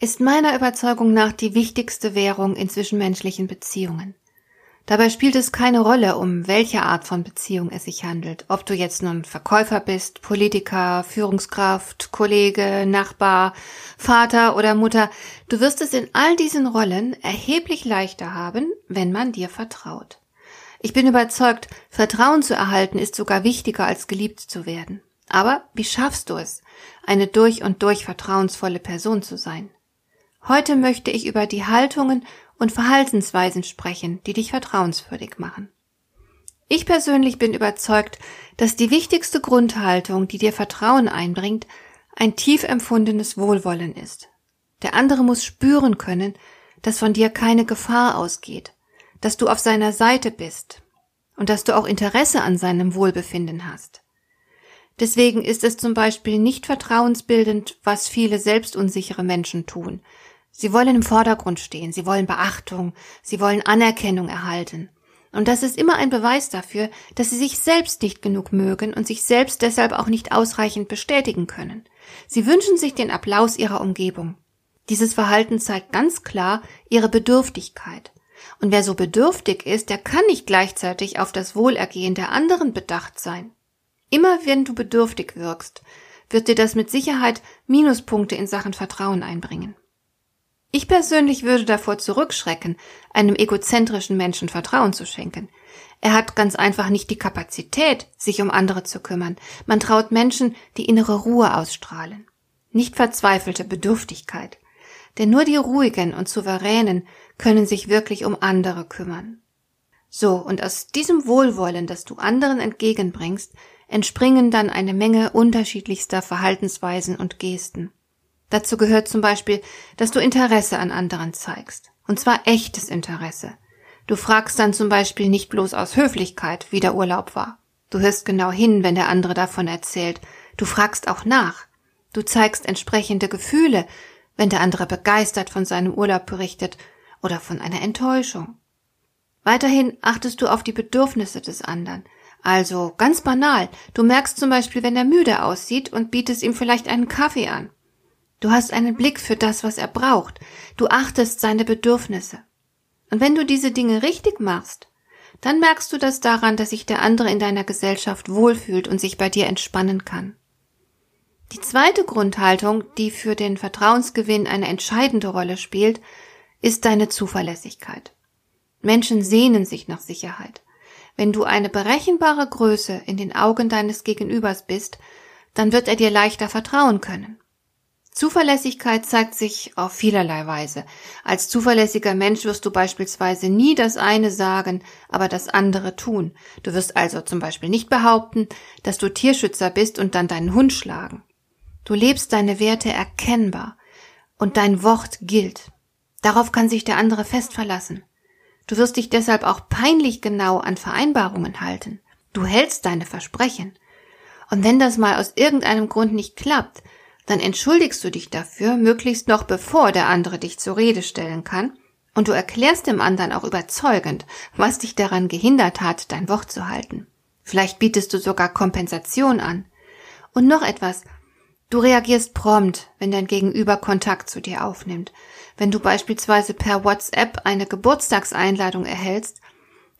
ist meiner Überzeugung nach die wichtigste Währung in zwischenmenschlichen Beziehungen. Dabei spielt es keine Rolle, um welche Art von Beziehung es sich handelt, ob du jetzt nun Verkäufer bist, Politiker, Führungskraft, Kollege, Nachbar, Vater oder Mutter, du wirst es in all diesen Rollen erheblich leichter haben, wenn man dir vertraut. Ich bin überzeugt, Vertrauen zu erhalten ist sogar wichtiger als geliebt zu werden. Aber wie schaffst du es, eine durch und durch vertrauensvolle Person zu sein? Heute möchte ich über die Haltungen und Verhaltensweisen sprechen, die dich vertrauenswürdig machen. Ich persönlich bin überzeugt, dass die wichtigste Grundhaltung, die dir Vertrauen einbringt, ein tief empfundenes Wohlwollen ist. Der andere muss spüren können, dass von dir keine Gefahr ausgeht, dass du auf seiner Seite bist und dass du auch Interesse an seinem Wohlbefinden hast. Deswegen ist es zum Beispiel nicht vertrauensbildend, was viele selbstunsichere Menschen tun, Sie wollen im Vordergrund stehen, sie wollen Beachtung, sie wollen Anerkennung erhalten. Und das ist immer ein Beweis dafür, dass sie sich selbst nicht genug mögen und sich selbst deshalb auch nicht ausreichend bestätigen können. Sie wünschen sich den Applaus ihrer Umgebung. Dieses Verhalten zeigt ganz klar ihre Bedürftigkeit. Und wer so bedürftig ist, der kann nicht gleichzeitig auf das Wohlergehen der anderen bedacht sein. Immer wenn du bedürftig wirkst, wird dir das mit Sicherheit Minuspunkte in Sachen Vertrauen einbringen. Ich persönlich würde davor zurückschrecken, einem egozentrischen Menschen Vertrauen zu schenken. Er hat ganz einfach nicht die Kapazität, sich um andere zu kümmern. Man traut Menschen, die innere Ruhe ausstrahlen. Nicht verzweifelte Bedürftigkeit. Denn nur die ruhigen und souveränen können sich wirklich um andere kümmern. So, und aus diesem Wohlwollen, das du anderen entgegenbringst, entspringen dann eine Menge unterschiedlichster Verhaltensweisen und Gesten. Dazu gehört zum Beispiel, dass du Interesse an anderen zeigst. Und zwar echtes Interesse. Du fragst dann zum Beispiel nicht bloß aus Höflichkeit, wie der Urlaub war. Du hörst genau hin, wenn der andere davon erzählt. Du fragst auch nach. Du zeigst entsprechende Gefühle, wenn der andere begeistert von seinem Urlaub berichtet oder von einer Enttäuschung. Weiterhin achtest du auf die Bedürfnisse des anderen. Also ganz banal, du merkst zum Beispiel, wenn er müde aussieht und bietest ihm vielleicht einen Kaffee an. Du hast einen Blick für das, was er braucht. Du achtest seine Bedürfnisse. Und wenn du diese Dinge richtig machst, dann merkst du das daran, dass sich der andere in deiner Gesellschaft wohlfühlt und sich bei dir entspannen kann. Die zweite Grundhaltung, die für den Vertrauensgewinn eine entscheidende Rolle spielt, ist deine Zuverlässigkeit. Menschen sehnen sich nach Sicherheit. Wenn du eine berechenbare Größe in den Augen deines Gegenübers bist, dann wird er dir leichter vertrauen können. Zuverlässigkeit zeigt sich auf vielerlei Weise. Als zuverlässiger Mensch wirst du beispielsweise nie das eine sagen, aber das andere tun. Du wirst also zum Beispiel nicht behaupten, dass du Tierschützer bist und dann deinen Hund schlagen. Du lebst deine Werte erkennbar und dein Wort gilt. Darauf kann sich der andere fest verlassen. Du wirst dich deshalb auch peinlich genau an Vereinbarungen halten. Du hältst deine Versprechen. Und wenn das mal aus irgendeinem Grund nicht klappt, dann entschuldigst du dich dafür, möglichst noch bevor der andere dich zur Rede stellen kann, und du erklärst dem anderen auch überzeugend, was dich daran gehindert hat, dein Wort zu halten. Vielleicht bietest du sogar Kompensation an. Und noch etwas. Du reagierst prompt, wenn dein Gegenüber Kontakt zu dir aufnimmt. Wenn du beispielsweise per WhatsApp eine Geburtstagseinladung erhältst,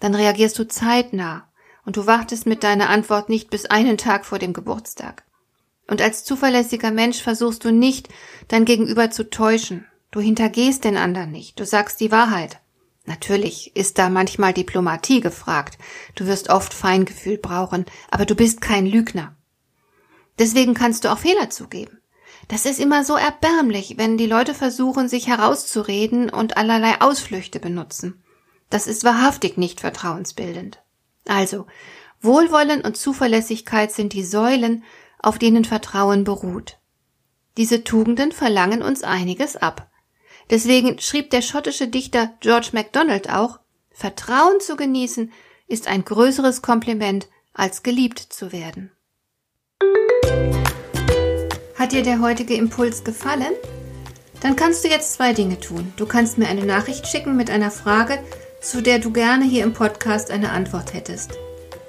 dann reagierst du zeitnah und du wartest mit deiner Antwort nicht bis einen Tag vor dem Geburtstag. Und als zuverlässiger Mensch versuchst du nicht, dein Gegenüber zu täuschen. Du hintergehst den anderen nicht. Du sagst die Wahrheit. Natürlich ist da manchmal Diplomatie gefragt. Du wirst oft Feingefühl brauchen, aber du bist kein Lügner. Deswegen kannst du auch Fehler zugeben. Das ist immer so erbärmlich, wenn die Leute versuchen, sich herauszureden und allerlei Ausflüchte benutzen. Das ist wahrhaftig nicht vertrauensbildend. Also, Wohlwollen und Zuverlässigkeit sind die Säulen, auf denen Vertrauen beruht. Diese Tugenden verlangen uns einiges ab. Deswegen schrieb der schottische Dichter George MacDonald auch, Vertrauen zu genießen ist ein größeres Kompliment, als geliebt zu werden. Hat dir der heutige Impuls gefallen? Dann kannst du jetzt zwei Dinge tun. Du kannst mir eine Nachricht schicken mit einer Frage, zu der du gerne hier im Podcast eine Antwort hättest.